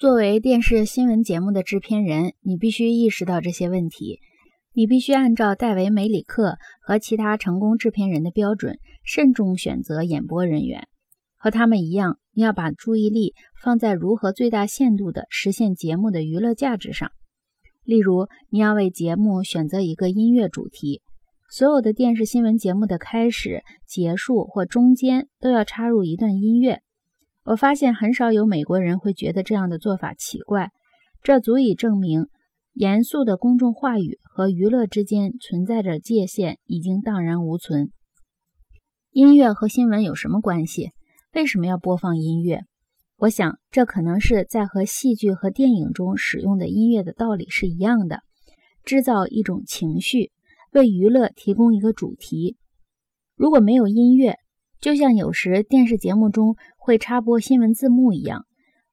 作为电视新闻节目的制片人，你必须意识到这些问题。你必须按照戴维·梅里克和其他成功制片人的标准，慎重选择演播人员。和他们一样，你要把注意力放在如何最大限度地实现节目的娱乐价值上。例如，你要为节目选择一个音乐主题。所有的电视新闻节目的开始、结束或中间都要插入一段音乐。我发现很少有美国人会觉得这样的做法奇怪，这足以证明严肃的公众话语和娱乐之间存在着界限已经荡然无存。音乐和新闻有什么关系？为什么要播放音乐？我想，这可能是在和戏剧和电影中使用的音乐的道理是一样的，制造一种情绪。为娱乐提供一个主题。如果没有音乐，就像有时电视节目中会插播新闻字幕一样，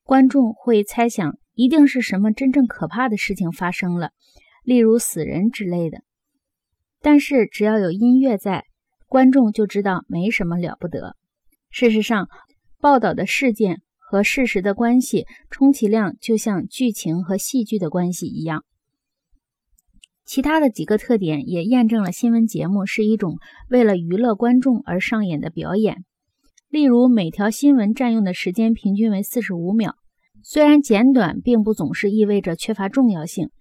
观众会猜想一定是什么真正可怕的事情发生了，例如死人之类的。但是只要有音乐在，观众就知道没什么了不得。事实上，报道的事件和事实的关系，充其量就像剧情和戏剧的关系一样。其他的几个特点也验证了新闻节目是一种为了娱乐观众而上演的表演。例如，每条新闻占用的时间平均为四十五秒。虽然简短并不总是意味着缺乏重要性，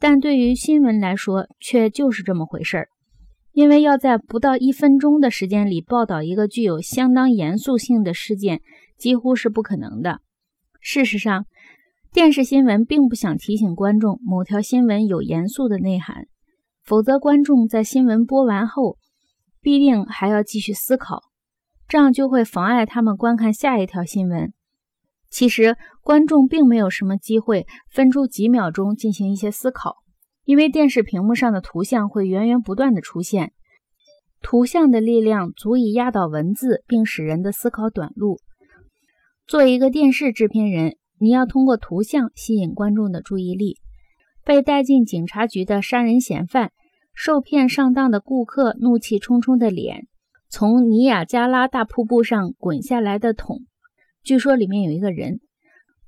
但对于新闻来说却就是这么回事儿。因为要在不到一分钟的时间里报道一个具有相当严肃性的事件，几乎是不可能的。事实上，电视新闻并不想提醒观众某条新闻有严肃的内涵，否则观众在新闻播完后必定还要继续思考，这样就会妨碍他们观看下一条新闻。其实，观众并没有什么机会分出几秒钟进行一些思考，因为电视屏幕上的图像会源源不断的出现，图像的力量足以压倒文字，并使人的思考短路。作为一个电视制片人。你要通过图像吸引观众的注意力。被带进警察局的杀人嫌犯，受骗上当的顾客怒气冲冲的脸，从尼亚加拉大瀑布上滚下来的桶，据说里面有一个人，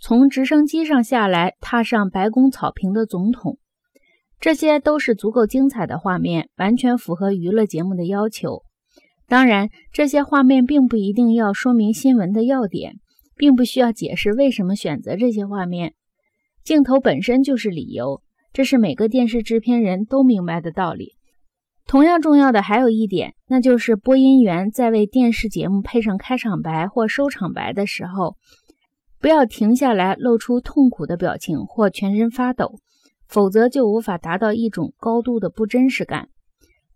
从直升机上下来踏上白宫草坪的总统，这些都是足够精彩的画面，完全符合娱乐节目的要求。当然，这些画面并不一定要说明新闻的要点。并不需要解释为什么选择这些画面，镜头本身就是理由，这是每个电视制片人都明白的道理。同样重要的还有一点，那就是播音员在为电视节目配上开场白或收场白的时候，不要停下来露出痛苦的表情或全身发抖，否则就无法达到一种高度的不真实感。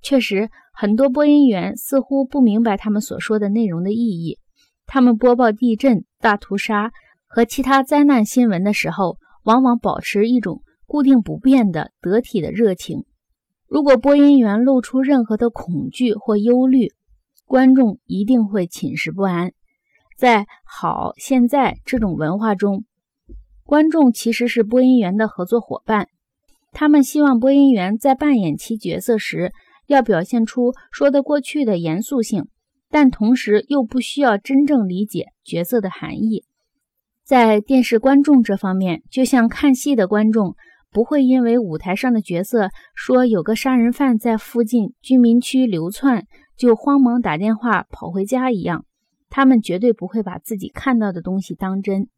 确实，很多播音员似乎不明白他们所说的内容的意义。他们播报地震、大屠杀和其他灾难新闻的时候，往往保持一种固定不变的得体的热情。如果播音员露出任何的恐惧或忧虑，观众一定会寝食不安。在“好，现在”这种文化中，观众其实是播音员的合作伙伴。他们希望播音员在扮演其角色时，要表现出说得过去的严肃性。但同时又不需要真正理解角色的含义。在电视观众这方面，就像看戏的观众不会因为舞台上的角色说有个杀人犯在附近居民区流窜，就慌忙打电话跑回家一样，他们绝对不会把自己看到的东西当真。